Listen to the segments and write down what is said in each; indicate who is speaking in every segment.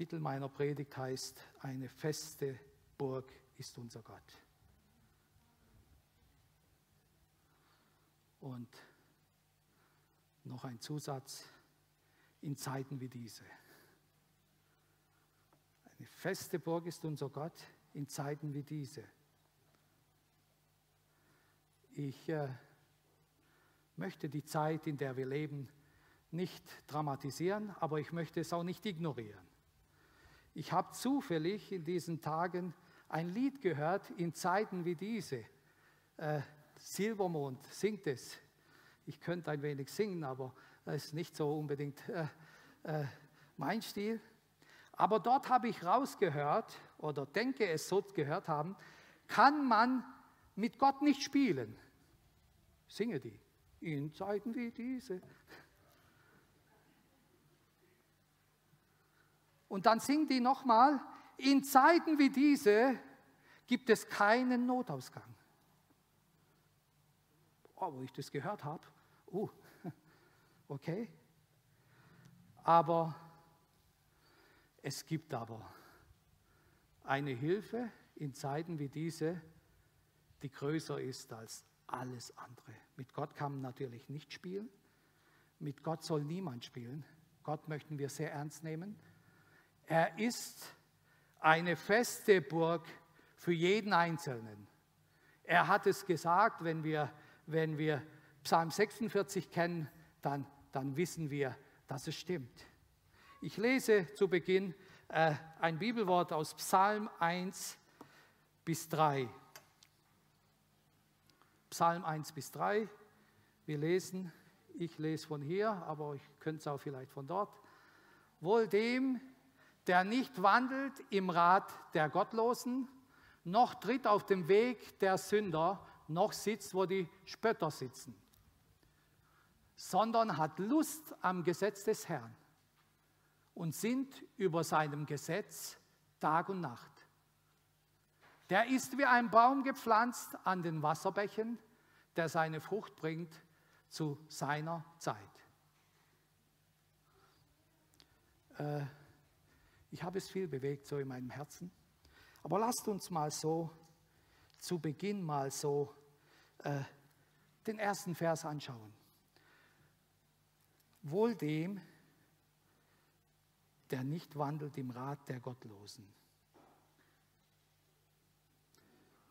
Speaker 1: Titel meiner Predigt heißt, eine feste Burg ist unser Gott. Und noch ein Zusatz, in Zeiten wie diese. Eine feste Burg ist unser Gott in Zeiten wie diese. Ich äh, möchte die Zeit, in der wir leben, nicht dramatisieren, aber ich möchte es auch nicht ignorieren. Ich habe zufällig in diesen Tagen ein Lied gehört in Zeiten wie diese. Äh, Silbermond singt es. Ich könnte ein wenig singen, aber es ist nicht so unbedingt äh, äh, mein Stil. Aber dort habe ich rausgehört oder denke es so gehört haben, kann man mit Gott nicht spielen. Singe die in Zeiten wie diese. Und dann singen die nochmal, in Zeiten wie diese gibt es keinen Notausgang. Oh, wo ich das gehört habe, uh, okay. Aber es gibt aber eine Hilfe in Zeiten wie diese, die größer ist als alles andere. Mit Gott kann man natürlich nicht spielen. Mit Gott soll niemand spielen. Gott möchten wir sehr ernst nehmen. Er ist eine feste Burg für jeden Einzelnen. Er hat es gesagt, wenn wir, wenn wir Psalm 46 kennen, dann, dann wissen wir, dass es stimmt. Ich lese zu Beginn äh, ein Bibelwort aus Psalm 1 bis 3. Psalm 1 bis 3. Wir lesen, ich lese von hier, aber ich könnte es auch vielleicht von dort. Wohl dem, der nicht wandelt im Rat der Gottlosen, noch tritt auf dem Weg der Sünder, noch sitzt, wo die Spötter sitzen, sondern hat Lust am Gesetz des Herrn und sinnt über seinem Gesetz Tag und Nacht. Der ist wie ein Baum gepflanzt an den Wasserbächen, der seine Frucht bringt zu seiner Zeit. Äh, ich habe es viel bewegt so in meinem Herzen. Aber lasst uns mal so zu Beginn mal so äh, den ersten Vers anschauen. Wohl dem, der nicht wandelt im Rat der Gottlosen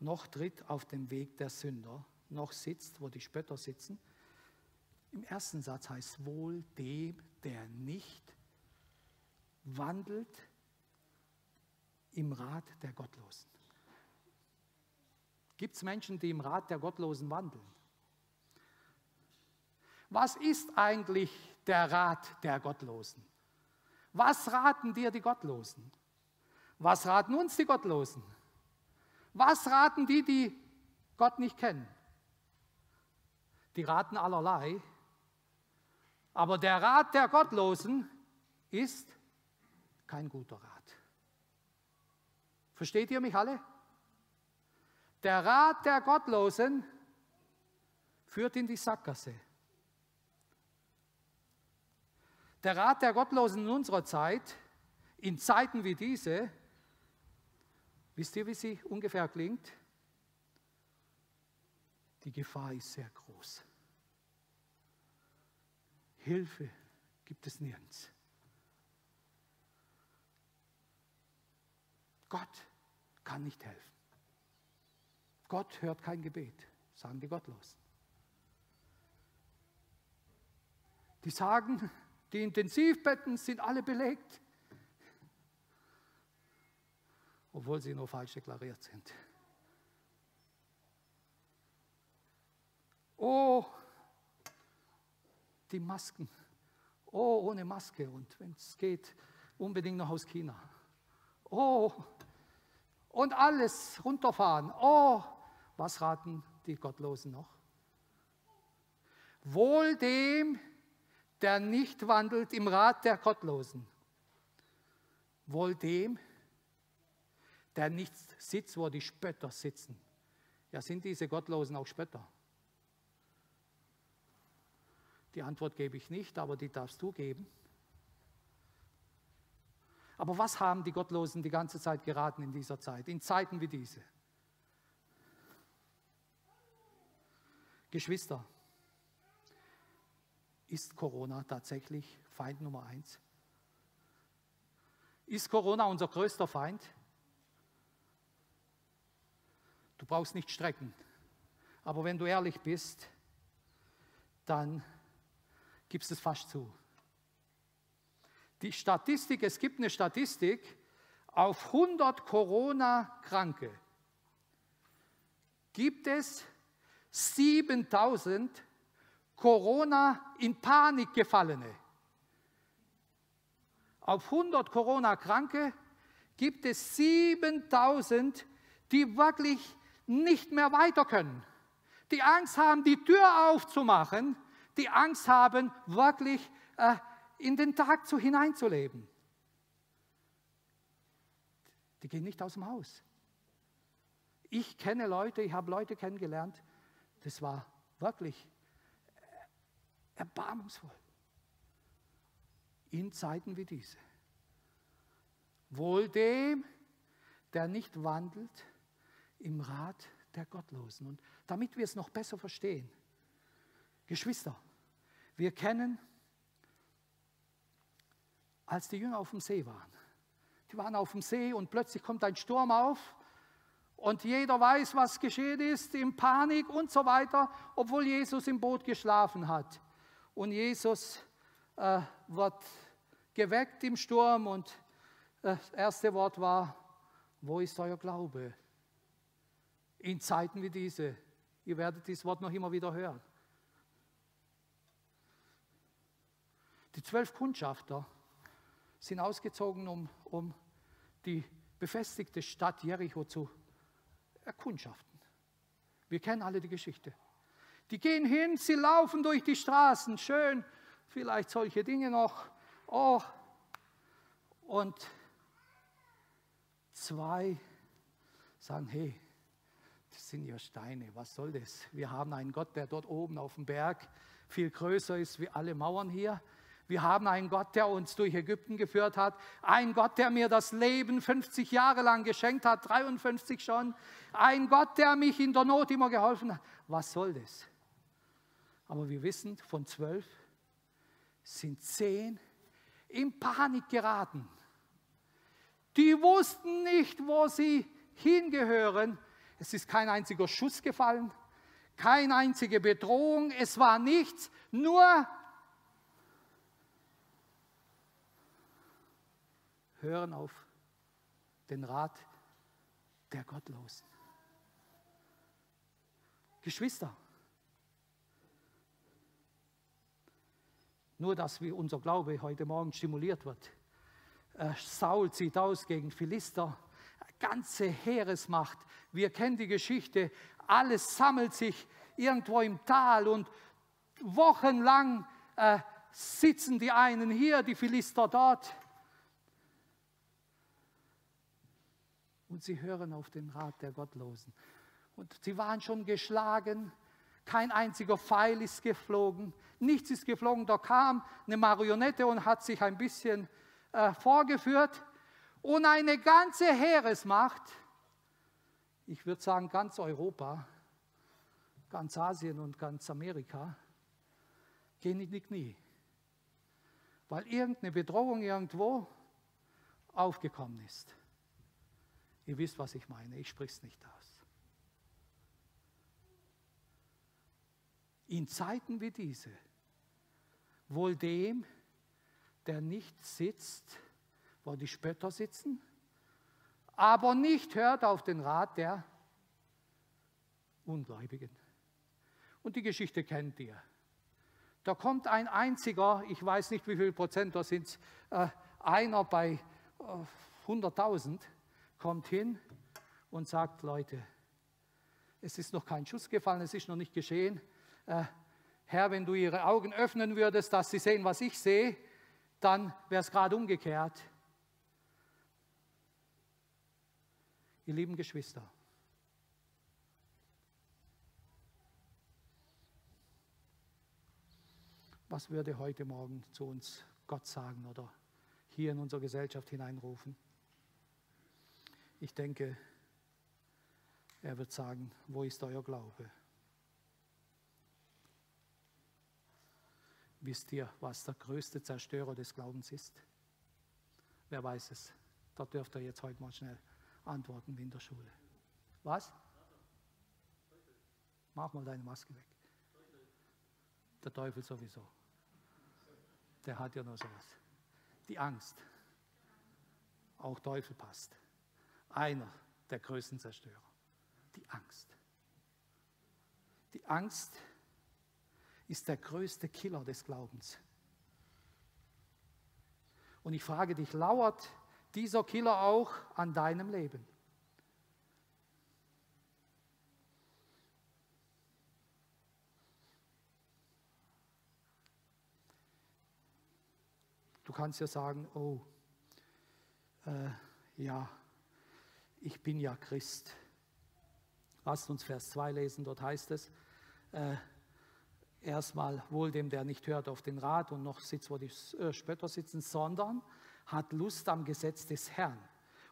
Speaker 1: noch tritt auf dem Weg der Sünder, noch sitzt, wo die Spötter sitzen. Im ersten Satz heißt wohl dem, der nicht wandelt im Rat der Gottlosen. Gibt es Menschen, die im Rat der Gottlosen wandeln? Was ist eigentlich der Rat der Gottlosen? Was raten dir die Gottlosen? Was raten uns die Gottlosen? Was raten die, die Gott nicht kennen? Die raten allerlei. Aber der Rat der Gottlosen ist kein guter Rat. Versteht ihr mich alle? Der Rat der Gottlosen führt in die Sackgasse. Der Rat der Gottlosen in unserer Zeit, in Zeiten wie diese, Wisst ihr, wie sie ungefähr klingt? Die Gefahr ist sehr groß. Hilfe gibt es nirgends. Gott kann nicht helfen. Gott hört kein Gebet, sagen die Gottlosen. Die sagen, die Intensivbetten sind alle belegt. obwohl sie nur falsch deklariert sind. Oh, die Masken. Oh, ohne Maske und wenn es geht, unbedingt noch aus China. Oh, und alles runterfahren. Oh, was raten die Gottlosen noch? Wohl dem, der nicht wandelt im Rat der Gottlosen. Wohl dem, der nicht sitzt, wo die Spötter sitzen. Ja, sind diese Gottlosen auch Spötter? Die Antwort gebe ich nicht, aber die darfst du geben. Aber was haben die Gottlosen die ganze Zeit geraten in dieser Zeit, in Zeiten wie diese? Geschwister, ist Corona tatsächlich Feind Nummer eins? Ist Corona unser größter Feind? Du brauchst nicht strecken. Aber wenn du ehrlich bist, dann gibst es fast zu. Die Statistik, es gibt eine Statistik, auf 100 Corona-Kranke gibt es 7000 Corona in Panik gefallene. Auf 100 Corona-Kranke gibt es 7000, die wirklich nicht mehr weiter können. Die Angst haben, die Tür aufzumachen, die Angst haben, wirklich äh, in den Tag zu hineinzuleben. Die gehen nicht aus dem Haus. Ich kenne Leute, ich habe Leute kennengelernt, das war wirklich erbarmungsvoll. In Zeiten wie diese. Wohl dem, der nicht wandelt im Rat der Gottlosen. Und damit wir es noch besser verstehen, Geschwister, wir kennen, als die Jünger auf dem See waren. Die waren auf dem See und plötzlich kommt ein Sturm auf und jeder weiß, was geschehen ist, in Panik und so weiter, obwohl Jesus im Boot geschlafen hat. Und Jesus äh, wird geweckt im Sturm und äh, das erste Wort war, wo ist euer Glaube? In Zeiten wie diese. Ihr werdet dieses Wort noch immer wieder hören. Die zwölf Kundschafter sind ausgezogen, um, um die befestigte Stadt Jericho zu erkundschaften. Wir kennen alle die Geschichte. Die gehen hin, sie laufen durch die Straßen, schön, vielleicht solche Dinge noch. Oh, und zwei sagen, hey, das sind ja Steine, was soll das? Wir haben einen Gott, der dort oben auf dem Berg viel größer ist wie alle Mauern hier. Wir haben einen Gott, der uns durch Ägypten geführt hat. Ein Gott, der mir das Leben 50 Jahre lang geschenkt hat, 53 schon. Ein Gott, der mich in der Not immer geholfen hat. Was soll das? Aber wir wissen, von zwölf sind zehn in Panik geraten. Die wussten nicht, wo sie hingehören. Es ist kein einziger Schuss gefallen, keine einzige Bedrohung, es war nichts, nur hören auf den Rat der Gottlosen. Geschwister, nur dass wie unser Glaube heute Morgen stimuliert wird. Äh, Saul zieht aus gegen Philister, ganze Heeresmacht. Wir kennen die Geschichte, alles sammelt sich irgendwo im Tal und wochenlang äh, sitzen die einen hier, die Philister dort. Und sie hören auf den Rat der Gottlosen. Und sie waren schon geschlagen, kein einziger Pfeil ist geflogen, nichts ist geflogen. Da kam eine Marionette und hat sich ein bisschen äh, vorgeführt. Und eine ganze Heeresmacht, ich würde sagen ganz Europa, ganz Asien und ganz Amerika, gehen in die Knie. Weil irgendeine Bedrohung irgendwo aufgekommen ist. Ihr wisst, was ich meine, ich spreche es nicht aus. In Zeiten wie diese, wohl dem, der nicht sitzt, wo die Spötter sitzen, aber nicht hört auf den Rat der Ungläubigen. Und die Geschichte kennt ihr. Da kommt ein einziger, ich weiß nicht wie viel Prozent, da sind äh, einer bei äh, 100.000, kommt hin und sagt, Leute, es ist noch kein Schuss gefallen, es ist noch nicht geschehen. Äh, Herr, wenn du ihre Augen öffnen würdest, dass sie sehen, was ich sehe, dann wäre es gerade umgekehrt. Ihr lieben Geschwister, was würde heute Morgen zu uns Gott sagen oder hier in unsere Gesellschaft hineinrufen. Ich denke, er wird sagen, wo ist euer Glaube? Wisst ihr, was der größte Zerstörer des Glaubens ist? Wer weiß es? Da dürft ihr jetzt heute mal schnell antworten wie in der Schule. Was? Mach mal deine Maske weg. Der Teufel sowieso. Der hat ja nur sowas. Die Angst. Auch Teufel passt. Einer der größten Zerstörer. Die Angst. Die Angst ist der größte Killer des Glaubens. Und ich frage dich, lauert dieser Killer auch an deinem Leben? Du kannst ja sagen, oh, äh, ja, ich bin ja Christ. Lasst uns Vers 2 lesen, dort heißt es, äh, erstmal wohl dem, der nicht hört auf den Rat und noch sitzt, wo die äh, Spötter sitzen, sondern hat Lust am Gesetz des Herrn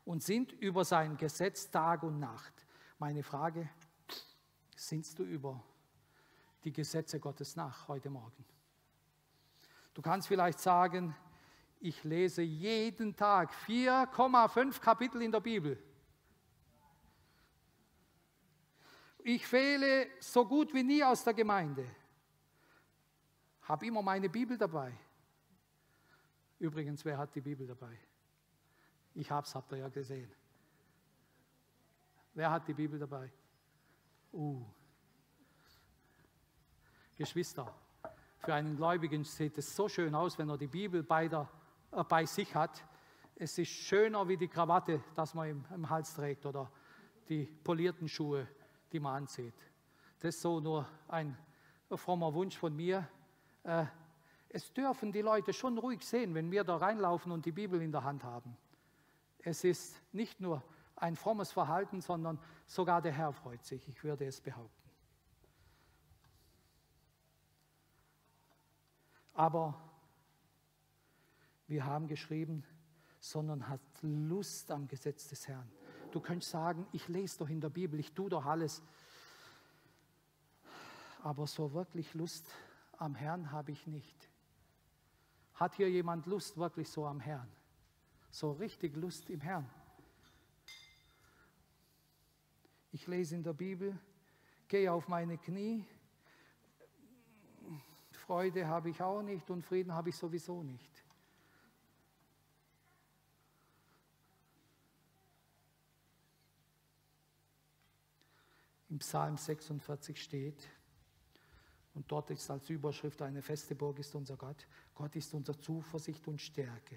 Speaker 1: und sind über sein Gesetz Tag und Nacht. Meine Frage, sinnst du über die Gesetze Gottes nach heute Morgen? Du kannst vielleicht sagen, ich lese jeden Tag 4,5 Kapitel in der Bibel. Ich fehle so gut wie nie aus der Gemeinde habe immer meine Bibel dabei. Übrigens, wer hat die Bibel dabei? Ich habe es, habt ihr ja gesehen. Wer hat die Bibel dabei? Uh. Geschwister, für einen Gläubigen sieht es so schön aus, wenn er die Bibel bei, der, äh, bei sich hat. Es ist schöner wie die Krawatte, das man im, im Hals trägt oder die polierten Schuhe, die man anzieht. Das ist so nur ein frommer Wunsch von mir. Äh, es dürfen die Leute schon ruhig sehen, wenn wir da reinlaufen und die Bibel in der Hand haben. Es ist nicht nur ein frommes Verhalten, sondern sogar der Herr freut sich, ich würde es behaupten. Aber wir haben geschrieben, sondern hat Lust am Gesetz des Herrn. Du könntest sagen, ich lese doch in der Bibel, ich tue doch alles. Aber so wirklich Lust am Herrn habe ich nicht. Hat hier jemand Lust wirklich so am Herrn? So richtig Lust im Herrn? Ich lese in der Bibel, gehe auf meine Knie. Freude habe ich auch nicht und Frieden habe ich sowieso nicht. Im Psalm 46 steht, und dort ist als Überschrift eine feste Burg ist unser Gott. Gott ist unsere Zuversicht und Stärke.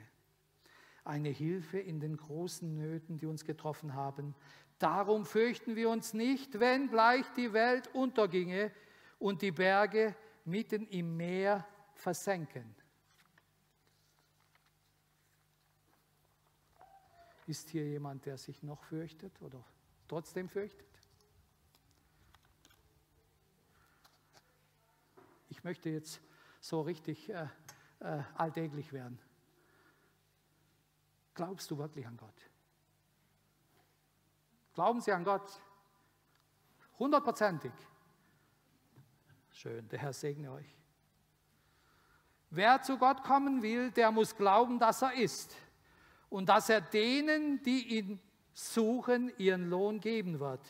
Speaker 1: Eine Hilfe in den großen Nöten, die uns getroffen haben. Darum fürchten wir uns nicht, wenn gleich die Welt unterginge und die Berge mitten im Meer versenken. Ist hier jemand, der sich noch fürchtet oder trotzdem fürchtet? Ich möchte jetzt so richtig äh, äh, alltäglich werden. Glaubst du wirklich an Gott? Glauben Sie an Gott? Hundertprozentig. Schön, der Herr segne euch. Wer zu Gott kommen will, der muss glauben, dass er ist und dass er denen, die ihn suchen, ihren Lohn geben wird.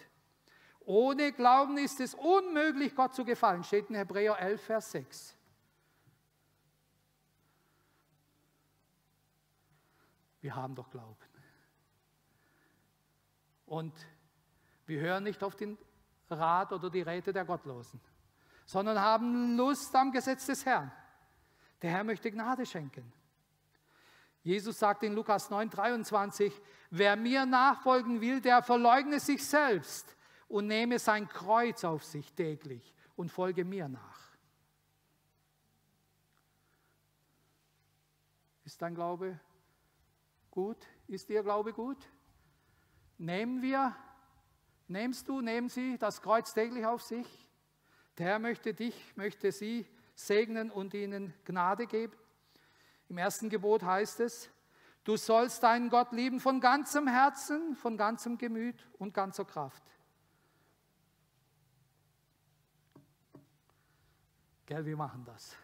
Speaker 1: Ohne Glauben ist es unmöglich, Gott zu gefallen, steht in Hebräer 11, Vers 6. Wir haben doch Glauben. Und wir hören nicht auf den Rat oder die Räte der Gottlosen, sondern haben Lust am Gesetz des Herrn. Der Herr möchte Gnade schenken. Jesus sagt in Lukas 9, 23, wer mir nachfolgen will, der verleugne sich selbst und nehme sein Kreuz auf sich täglich und folge mir nach. Ist dein Glaube gut? Ist Ihr Glaube gut? Nehmen wir, nimmst du, nehmen Sie das Kreuz täglich auf sich? Der Herr möchte dich, möchte Sie segnen und ihnen Gnade geben. Im ersten Gebot heißt es, Du sollst deinen Gott lieben von ganzem Herzen, von ganzem Gemüt und ganzer Kraft. Gell, wir machen das.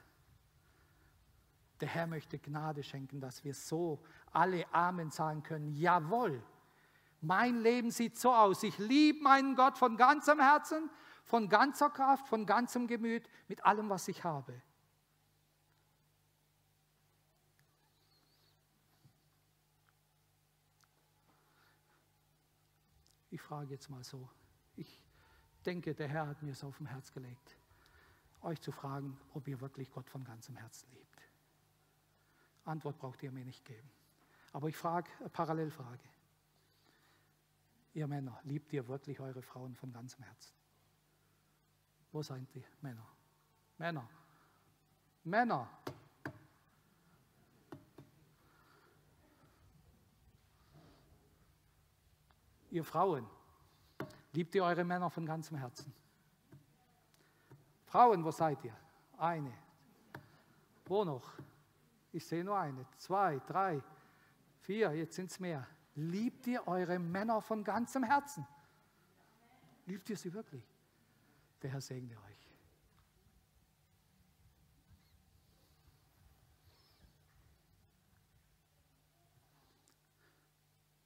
Speaker 1: Der Herr möchte Gnade schenken, dass wir so alle Amen sagen können. Jawohl, mein Leben sieht so aus. Ich liebe meinen Gott von ganzem Herzen, von ganzer Kraft, von ganzem Gemüt, mit allem, was ich habe. Ich frage jetzt mal so. Ich denke, der Herr hat mir es auf dem Herz gelegt, euch zu fragen, ob ihr wirklich Gott von ganzem Herzen liebt. Antwort braucht ihr mir nicht geben. Aber ich frage, eine Parallelfrage. Ihr Männer, liebt ihr wirklich eure Frauen von ganzem Herzen? Wo seid ihr, Männer? Männer. Männer. Ihr Frauen, liebt ihr eure Männer von ganzem Herzen? Frauen, wo seid ihr? Eine. Wo noch? Ich sehe nur eine, zwei, drei, vier, jetzt sind es mehr. Liebt ihr eure Männer von ganzem Herzen? Liebt ihr sie wirklich? Der Herr segne euch.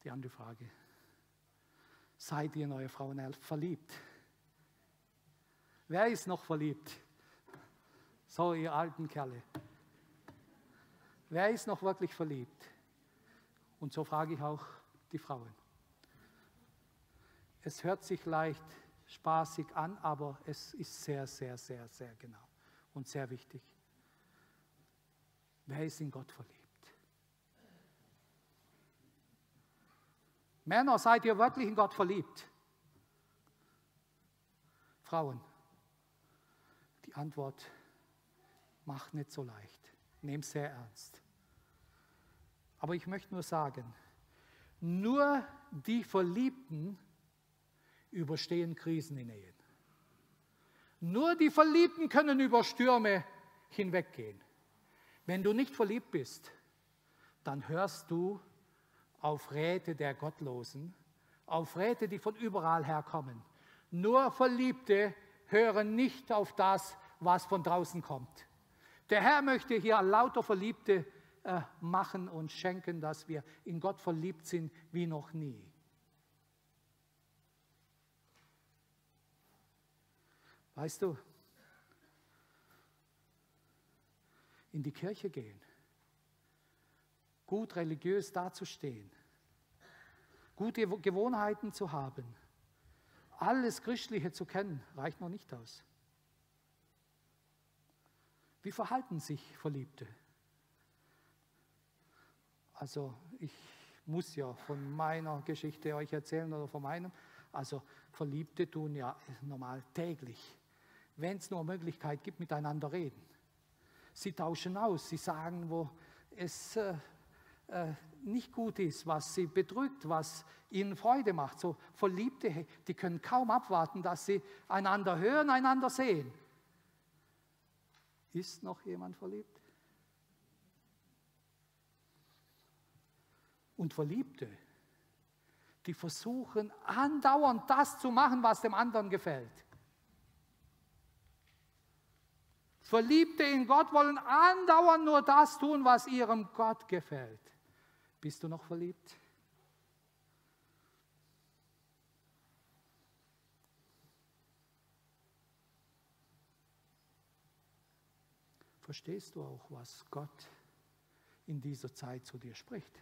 Speaker 1: Die andere Frage. Seid ihr in eure Frauen verliebt? Wer ist noch verliebt? So, ihr alten Kerle. Wer ist noch wirklich verliebt? Und so frage ich auch die Frauen. Es hört sich leicht spaßig an, aber es ist sehr, sehr, sehr, sehr genau und sehr wichtig. Wer ist in Gott verliebt? Männer, seid ihr wirklich in Gott verliebt? Frauen, die Antwort macht nicht so leicht. Nehmt sehr ernst. Aber ich möchte nur sagen, nur die Verliebten überstehen Krisen in Ehen. Nur die Verliebten können über Stürme hinweggehen. Wenn du nicht verliebt bist, dann hörst du auf Räte der Gottlosen, auf Räte, die von überall herkommen. Nur Verliebte hören nicht auf das, was von draußen kommt. Der Herr möchte hier lauter Verliebte äh, machen und schenken, dass wir in Gott verliebt sind wie noch nie. Weißt du, in die Kirche gehen, gut religiös dazustehen, gute Gewohnheiten zu haben, alles Christliche zu kennen, reicht noch nicht aus. Wie verhalten sich Verliebte? Also ich muss ja von meiner Geschichte euch erzählen oder von meinem. Also Verliebte tun ja normal täglich, wenn es nur Möglichkeit gibt, miteinander reden. Sie tauschen aus, sie sagen, wo es äh, nicht gut ist, was sie bedrückt, was ihnen Freude macht. So Verliebte, die können kaum abwarten, dass sie einander hören, einander sehen. Ist noch jemand verliebt? und Verliebte, die versuchen andauernd das zu machen, was dem anderen gefällt. Verliebte in Gott wollen andauernd nur das tun, was ihrem Gott gefällt. Bist du noch verliebt? Verstehst du auch, was Gott in dieser Zeit zu dir spricht?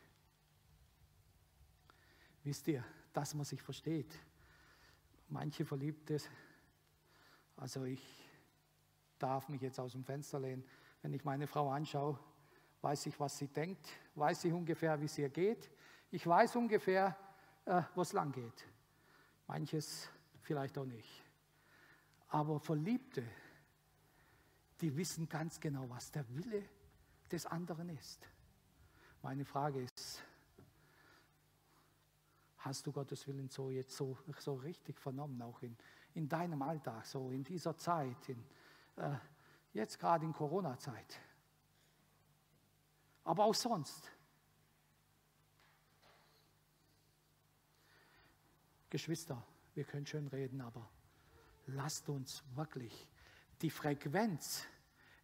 Speaker 1: Wisst ihr, dass man sich versteht. Manche Verliebte, also ich darf mich jetzt aus dem Fenster lehnen, wenn ich meine Frau anschaue, weiß ich, was sie denkt, weiß ich ungefähr, wie es ihr geht. Ich weiß ungefähr, äh, wo es lang geht. Manches vielleicht auch nicht. Aber Verliebte, die wissen ganz genau, was der Wille des anderen ist. Meine Frage ist, hast du Gottes Willen so jetzt so, so richtig vernommen, auch in, in deinem Alltag, so in dieser Zeit, in, äh, jetzt gerade in Corona-Zeit aber auch sonst. Geschwister, wir können schön reden, aber lasst uns wirklich die Frequenz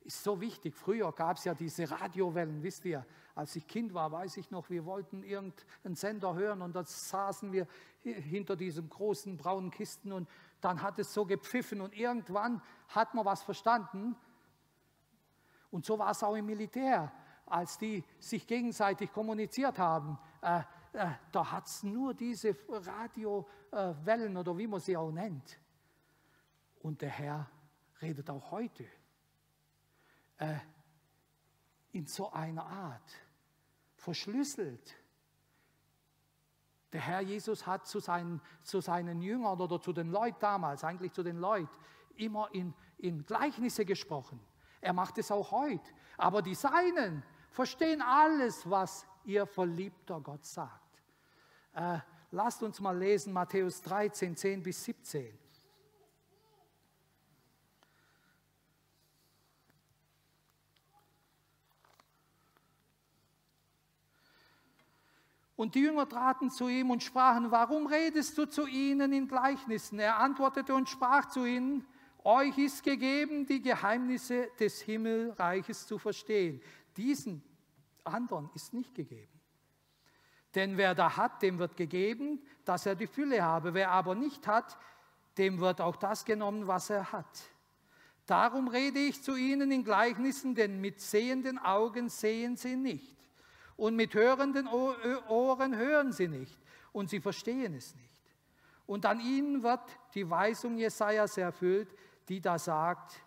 Speaker 1: ist so wichtig. Früher gab es ja diese Radiowellen, wisst ihr. Als ich Kind war, weiß ich noch, wir wollten irgendeinen Sender hören und dann saßen wir hinter diesem großen braunen Kisten und dann hat es so gepfiffen und irgendwann hat man was verstanden. Und so war es auch im Militär als die sich gegenseitig kommuniziert haben. Äh, äh, da hat es nur diese Radiowellen oder wie man sie auch nennt. Und der Herr redet auch heute äh, in so einer Art, verschlüsselt. Der Herr Jesus hat zu seinen, zu seinen Jüngern oder zu den Leuten damals, eigentlich zu den Leuten, immer in, in Gleichnisse gesprochen. Er macht es auch heute. Aber die Seinen verstehen alles, was ihr verliebter Gott sagt. Äh, lasst uns mal lesen Matthäus 13, 10 bis 17. Und die Jünger traten zu ihm und sprachen, warum redest du zu ihnen in Gleichnissen? Er antwortete und sprach zu ihnen, euch ist gegeben, die Geheimnisse des Himmelreiches zu verstehen. Diesen anderen ist nicht gegeben. Denn wer da hat, dem wird gegeben, dass er die Fülle habe. Wer aber nicht hat, dem wird auch das genommen, was er hat. Darum rede ich zu ihnen in Gleichnissen, denn mit sehenden Augen sehen sie nicht und mit hörenden Ohren hören sie nicht und sie verstehen es nicht. Und an ihnen wird die Weisung Jesajas erfüllt, die da sagt,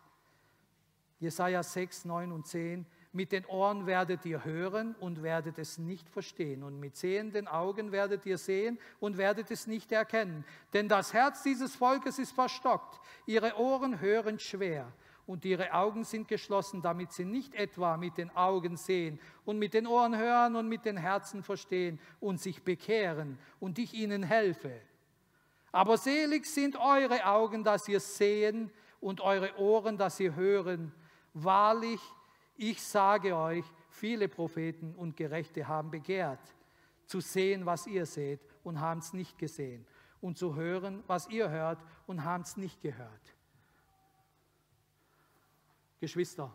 Speaker 1: Jesaja 6, 9 und 10, mit den Ohren werdet ihr hören und werdet es nicht verstehen. Und mit sehenden Augen werdet ihr sehen und werdet es nicht erkennen. Denn das Herz dieses Volkes ist verstockt. Ihre Ohren hören schwer und ihre Augen sind geschlossen, damit sie nicht etwa mit den Augen sehen und mit den Ohren hören und mit den Herzen verstehen und sich bekehren und ich ihnen helfe. Aber selig sind eure Augen, dass ihr sehen und eure Ohren, dass ihr hören. Wahrlich, ich sage euch, viele Propheten und Gerechte haben begehrt, zu sehen, was ihr seht und haben es nicht gesehen, und zu hören, was ihr hört und haben es nicht gehört. Geschwister,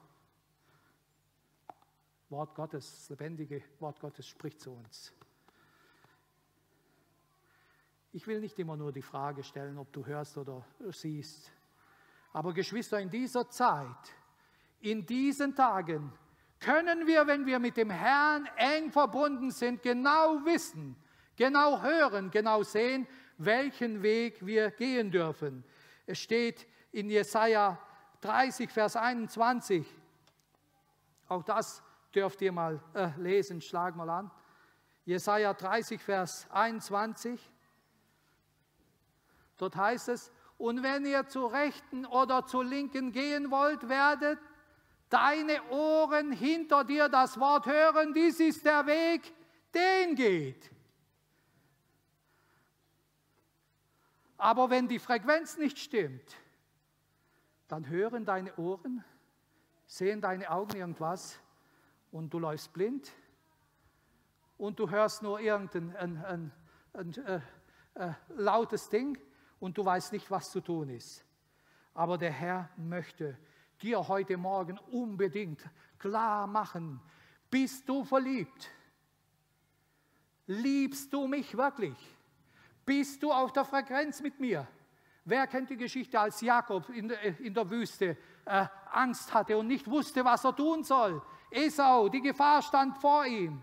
Speaker 1: Wort Gottes, das lebendige Wort Gottes spricht zu uns. Ich will nicht immer nur die Frage stellen, ob du hörst oder siehst. Aber Geschwister, in dieser Zeit, in diesen Tagen, können wir, wenn wir mit dem Herrn eng verbunden sind, genau wissen, genau hören, genau sehen, welchen Weg wir gehen dürfen. Es steht in Jesaja 30, Vers 21. Auch das dürft ihr mal äh, lesen, schlag mal an. Jesaja 30, Vers 21. Dort heißt es, und wenn ihr zur Rechten oder zur Linken gehen wollt, werdet deine Ohren hinter dir das Wort hören, dies ist der Weg, den geht. Aber wenn die Frequenz nicht stimmt, dann hören deine Ohren, sehen deine Augen irgendwas und du läufst blind und du hörst nur irgendein ein, ein, ein, äh, äh, lautes Ding und du weißt nicht, was zu tun ist. Aber der Herr möchte dir heute Morgen unbedingt klar machen, bist du verliebt? Liebst du mich wirklich? Bist du auf der Frequenz mit mir? Wer kennt die Geschichte, als Jakob in der, äh, in der Wüste äh, Angst hatte und nicht wusste, was er tun soll? Esau, die Gefahr stand vor ihm.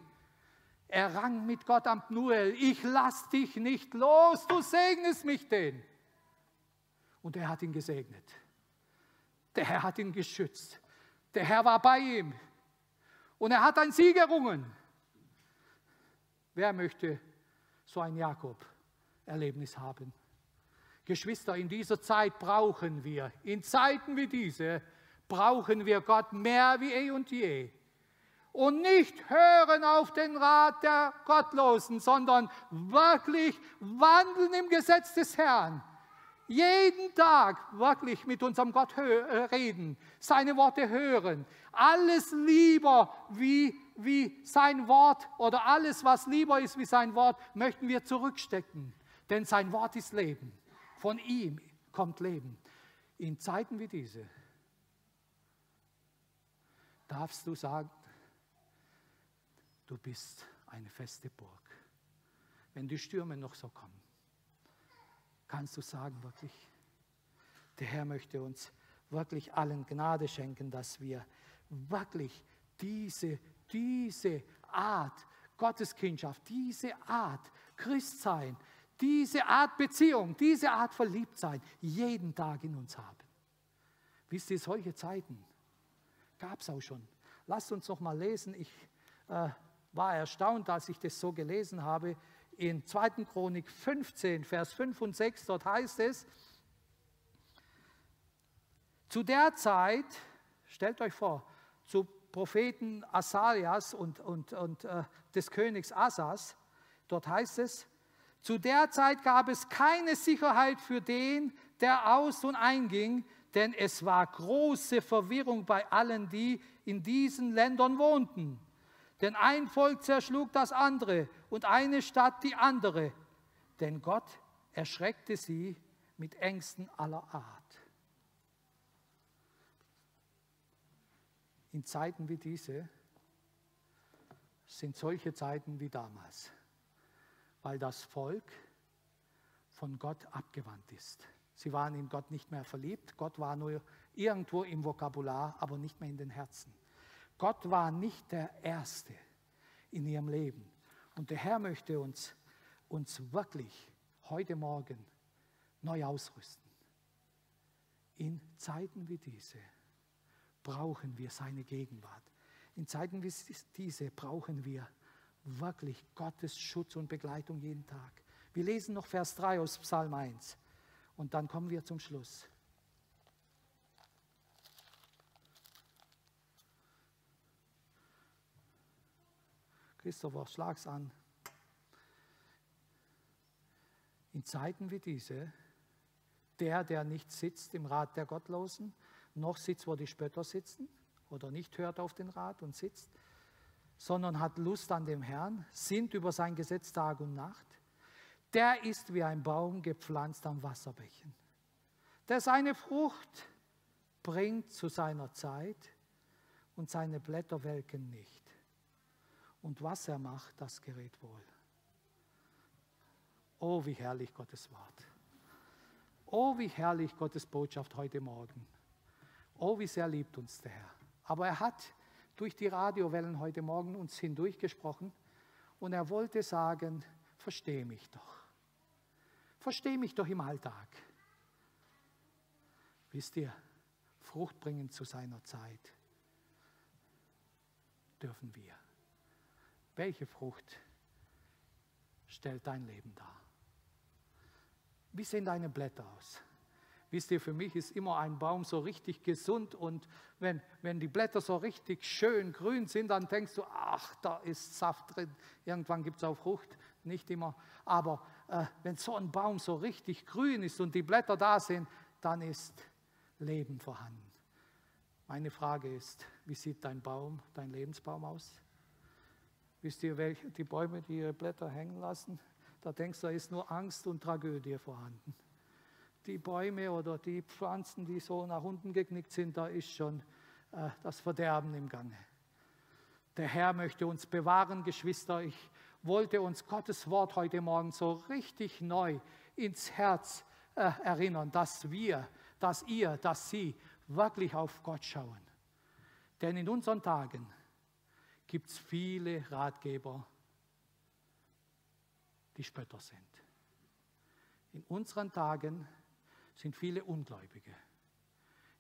Speaker 1: Er rang mit Gott am Pnuel, ich lass dich nicht los, du segnest mich denn. Und er hat ihn gesegnet. Der Herr hat ihn geschützt. Der Herr war bei ihm. Und er hat ein Sieg errungen. Wer möchte so ein Jakob-Erlebnis haben? Geschwister, in dieser Zeit brauchen wir, in Zeiten wie diese, brauchen wir Gott mehr wie eh und je. Und nicht hören auf den Rat der Gottlosen, sondern wirklich wandeln im Gesetz des Herrn. Jeden Tag wirklich mit unserem Gott äh, reden, seine Worte hören. Alles lieber wie, wie sein Wort oder alles, was lieber ist wie sein Wort, möchten wir zurückstecken Denn sein Wort ist Leben. Von ihm kommt Leben. In Zeiten wie diese darfst du sagen, du bist eine feste Burg. Wenn die Stürme noch so kommen, kannst du sagen, wirklich, der Herr möchte uns wirklich allen Gnade schenken, dass wir wirklich diese, diese Art Gotteskindschaft, diese Art Christsein, diese Art Beziehung, diese Art Verliebtsein jeden Tag in uns haben. Wisst ihr, solche Zeiten gab es auch schon. Lasst uns noch mal lesen. Ich äh, war erstaunt, als ich das so gelesen habe. In 2. Chronik 15, Vers 5 und 6, dort heißt es, zu der Zeit, stellt euch vor, zu Propheten Asarias und, und, und äh, des Königs Asas, dort heißt es, zu der Zeit gab es keine Sicherheit für den, der aus und einging, denn es war große Verwirrung bei allen, die in diesen Ländern wohnten. Denn ein Volk zerschlug das andere und eine Stadt die andere. Denn Gott erschreckte sie mit Ängsten aller Art. In Zeiten wie diese sind solche Zeiten wie damals, weil das Volk von Gott abgewandt ist. Sie waren in Gott nicht mehr verliebt. Gott war nur irgendwo im Vokabular, aber nicht mehr in den Herzen. Gott war nicht der Erste in ihrem Leben. Und der Herr möchte uns, uns wirklich heute Morgen neu ausrüsten. In Zeiten wie diese brauchen wir seine Gegenwart. In Zeiten wie diese brauchen wir wirklich Gottes Schutz und Begleitung jeden Tag. Wir lesen noch Vers 3 aus Psalm 1. Und dann kommen wir zum Schluss. Christopher, schlag's an. In Zeiten wie diese, der, der nicht sitzt im Rat der Gottlosen, noch sitzt, wo die Spötter sitzen, oder nicht hört auf den Rat und sitzt, sondern hat Lust an dem Herrn, sinnt über sein Gesetz Tag und Nacht, der ist wie ein Baum gepflanzt am Wasserbächen, der seine Frucht bringt zu seiner Zeit und seine Blätter welken nicht. Und was er macht, das gerät wohl. Oh, wie herrlich Gottes Wort. Oh, wie herrlich Gottes Botschaft heute Morgen. Oh, wie sehr liebt uns der Herr. Aber er hat durch die Radiowellen heute Morgen uns hindurchgesprochen und er wollte sagen, verstehe mich doch. Versteh mich doch im Alltag. Wisst ihr, Frucht bringen zu seiner Zeit dürfen wir. Welche Frucht stellt dein Leben dar? Wie sehen deine Blätter aus? Wisst ihr, für mich ist immer ein Baum so richtig gesund und wenn, wenn die Blätter so richtig schön grün sind, dann denkst du, ach, da ist Saft drin. Irgendwann gibt es auch Frucht, nicht immer. Aber äh, wenn so ein Baum so richtig grün ist und die Blätter da sind, dann ist Leben vorhanden. Meine Frage ist, wie sieht dein Baum, dein Lebensbaum aus? Wisst ihr, welche, die Bäume, die ihre Blätter hängen lassen, da denkst du, da ist nur Angst und Tragödie vorhanden die Bäume oder die Pflanzen, die so nach unten geknickt sind, da ist schon äh, das Verderben im Gange. Der Herr möchte uns bewahren, Geschwister. Ich wollte uns Gottes Wort heute Morgen so richtig neu ins Herz äh, erinnern, dass wir, dass ihr, dass Sie wirklich auf Gott schauen. Denn in unseren Tagen gibt es viele Ratgeber, die Spötter sind. In unseren Tagen sind viele Ungläubige.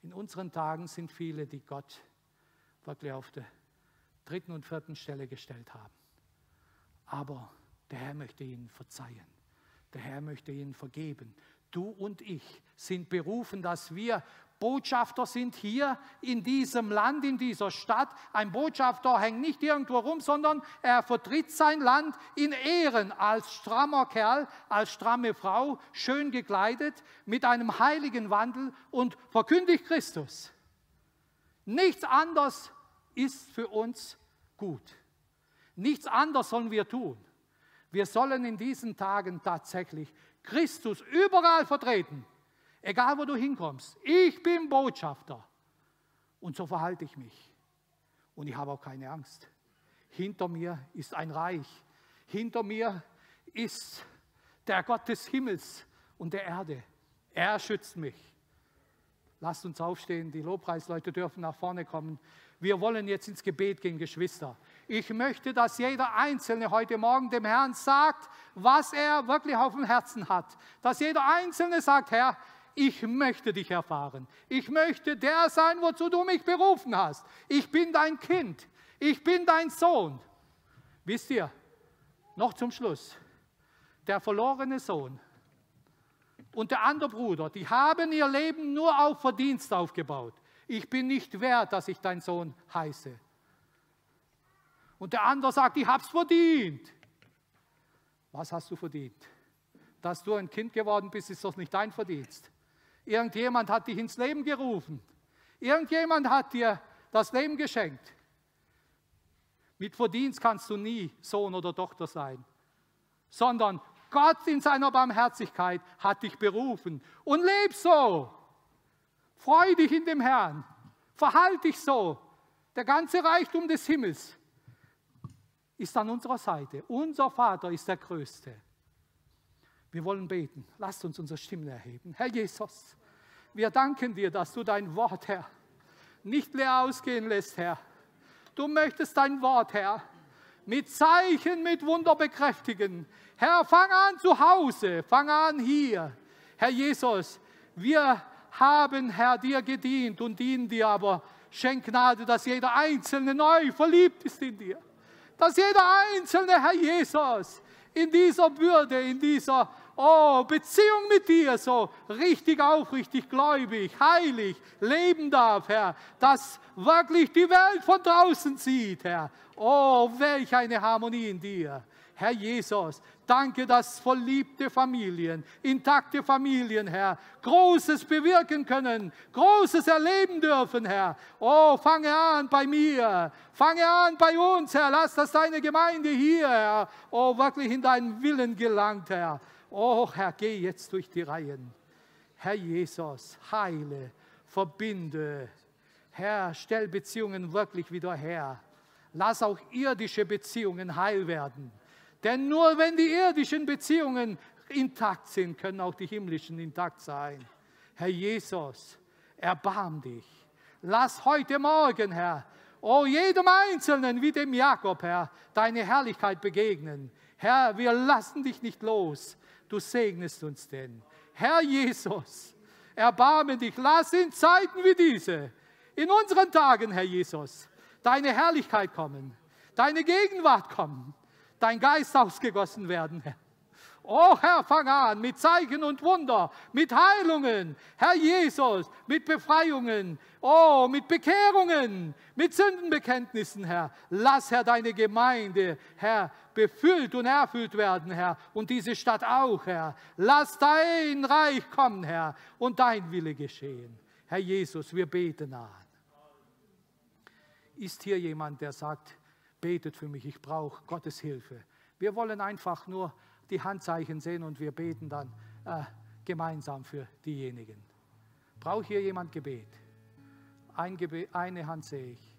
Speaker 1: In unseren Tagen sind viele, die Gott wirklich auf der dritten und vierten Stelle gestellt haben. Aber der Herr möchte ihnen verzeihen. Der Herr möchte ihnen vergeben. Du und ich sind berufen, dass wir Botschafter sind hier in diesem Land, in dieser Stadt. Ein Botschafter hängt nicht irgendwo rum, sondern er vertritt sein Land in Ehren als strammer Kerl, als stramme Frau, schön gekleidet, mit einem heiligen Wandel und verkündigt Christus. Nichts anderes ist für uns gut. Nichts anderes sollen wir tun. Wir sollen in diesen Tagen tatsächlich Christus überall vertreten, egal wo du hinkommst. Ich bin Botschafter und so verhalte ich mich. Und ich habe auch keine Angst. Hinter mir ist ein Reich. Hinter mir ist der Gott des Himmels und der Erde. Er schützt mich. Lasst uns aufstehen, die Lobpreisleute dürfen nach vorne kommen. Wir wollen jetzt ins Gebet gehen, Geschwister. Ich möchte, dass jeder Einzelne heute Morgen dem Herrn sagt, was er wirklich auf dem Herzen hat. Dass jeder Einzelne sagt, Herr, ich möchte dich erfahren. Ich möchte der sein, wozu du mich berufen hast. Ich bin dein Kind. Ich bin dein Sohn. Wisst ihr, noch zum Schluss, der verlorene Sohn und der andere Bruder, die haben ihr Leben nur auf Verdienst aufgebaut ich bin nicht wert, dass ich dein Sohn heiße. Und der andere sagt, ich habe es verdient. Was hast du verdient? Dass du ein Kind geworden bist, ist doch nicht dein Verdienst. Irgendjemand hat dich ins Leben gerufen. Irgendjemand hat dir das Leben geschenkt. Mit Verdienst kannst du nie Sohn oder Tochter sein, sondern Gott in seiner Barmherzigkeit hat dich berufen und leb so. Freu dich in dem Herrn. Verhalte dich so. Der ganze Reichtum des Himmels ist an unserer Seite. Unser Vater ist der Größte. Wir wollen beten. Lasst uns unsere Stimmen erheben. Herr Jesus, wir danken dir, dass du dein Wort, Herr, nicht leer ausgehen lässt, Herr. Du möchtest dein Wort, Herr, mit Zeichen, mit Wunder bekräftigen. Herr, fang an zu Hause, fang an hier. Herr Jesus, wir haben, Herr, dir gedient und dienen dir, aber schenk Gnade, dass jeder Einzelne neu verliebt ist in dir. Dass jeder Einzelne, Herr Jesus, in dieser Würde, in dieser oh, Beziehung mit dir so richtig aufrichtig, gläubig, heilig leben darf, Herr. Dass wirklich die Welt von draußen sieht, Herr. Oh, welch eine Harmonie in dir. Herr Jesus, danke, dass verliebte Familien, intakte Familien, Herr, Großes bewirken können, Großes erleben dürfen, Herr. Oh, fange an bei mir, fange an bei uns, Herr. Lass, dass deine Gemeinde hier, Herr, oh, wirklich in deinen Willen gelangt, Herr. Oh, Herr, geh jetzt durch die Reihen. Herr Jesus, heile, verbinde. Herr, stell Beziehungen wirklich wieder her. Lass auch irdische Beziehungen heil werden. Denn nur wenn die irdischen Beziehungen intakt sind, können auch die himmlischen intakt sein. Herr Jesus, erbarm dich. Lass heute Morgen, Herr, oh jedem Einzelnen wie dem Jakob, Herr, deine Herrlichkeit begegnen. Herr, wir lassen dich nicht los. Du segnest uns denn. Herr Jesus, erbarme dich. Lass in Zeiten wie diese, in unseren Tagen, Herr Jesus, deine Herrlichkeit kommen, deine Gegenwart kommen dein Geist ausgegossen werden, Herr. Oh Herr, fang an mit Zeichen und Wunder, mit Heilungen, Herr Jesus, mit Befreiungen, oh, mit Bekehrungen, mit Sündenbekenntnissen, Herr. Lass, Herr, deine Gemeinde, Herr, befüllt und erfüllt werden, Herr, und diese Stadt auch, Herr. Lass dein Reich kommen, Herr, und dein Wille geschehen. Herr Jesus, wir beten an. Ist hier jemand, der sagt, betet für mich, ich brauche Gottes Hilfe. Wir wollen einfach nur die Handzeichen sehen und wir beten dann äh, gemeinsam für diejenigen. Braucht hier jemand Gebet? Ein Gebet? Eine Hand sehe ich.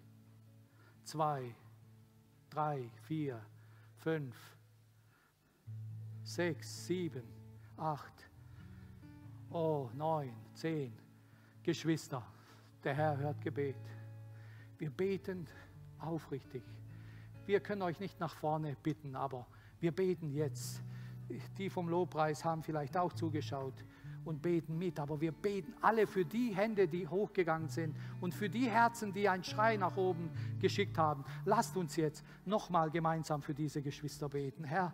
Speaker 1: Zwei, drei, vier, fünf, sechs, sieben, acht, oh, neun, zehn. Geschwister, der Herr hört Gebet. Wir beten aufrichtig. Wir können euch nicht nach vorne bitten, aber wir beten jetzt. Die vom Lobpreis haben vielleicht auch zugeschaut und beten mit, aber wir beten alle für die Hände, die hochgegangen sind und für die Herzen, die einen Schrei nach oben geschickt haben. Lasst uns jetzt nochmal gemeinsam für diese Geschwister beten. Herr,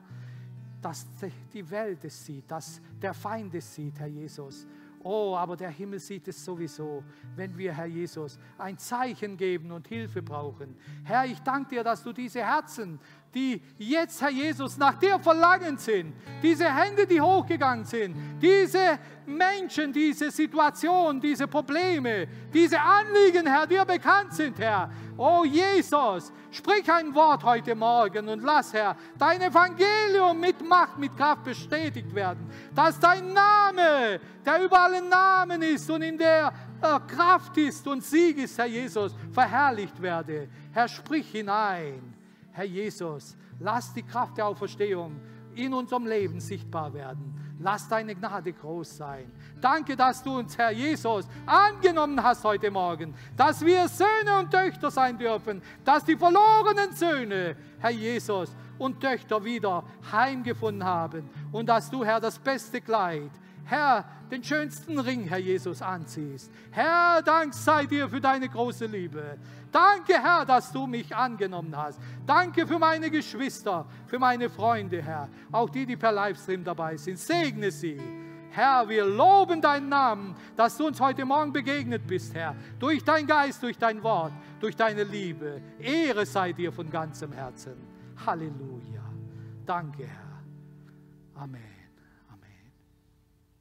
Speaker 1: dass die Welt es sieht, dass der Feind es sieht, Herr Jesus. Oh, aber der Himmel sieht es sowieso, wenn wir, Herr Jesus, ein Zeichen geben und Hilfe brauchen. Herr, ich danke dir, dass du diese Herzen, die jetzt, Herr Jesus, nach dir verlangen sind. Diese Hände, die hochgegangen sind. Diese Menschen, diese Situation, diese Probleme, diese Anliegen, Herr, dir bekannt sind, Herr. Oh Jesus, sprich ein Wort heute Morgen und lass, Herr, dein Evangelium mit Macht, mit Kraft bestätigt werden. Dass dein Name, der über allen Namen ist und in der äh, Kraft ist und Sieg ist, Herr Jesus, verherrlicht werde. Herr, sprich hinein. Herr Jesus, lass die Kraft der Auferstehung in unserem Leben sichtbar werden. Lass deine Gnade groß sein. Danke, dass du uns, Herr Jesus, angenommen hast heute Morgen, dass wir Söhne und Töchter sein dürfen, dass die verlorenen Söhne, Herr Jesus, und Töchter wieder heimgefunden haben und dass du, Herr, das beste Kleid, Herr, den schönsten Ring, Herr Jesus, anziehst. Herr, Dank sei dir für deine große Liebe. Danke, Herr, dass du mich angenommen hast. Danke für meine Geschwister, für meine Freunde, Herr. Auch die, die per Livestream dabei sind. Segne sie. Herr, wir loben deinen Namen, dass du uns heute Morgen begegnet bist, Herr. Durch dein Geist, durch dein Wort, durch deine Liebe. Ehre sei dir von ganzem Herzen. Halleluja. Danke, Herr. Amen.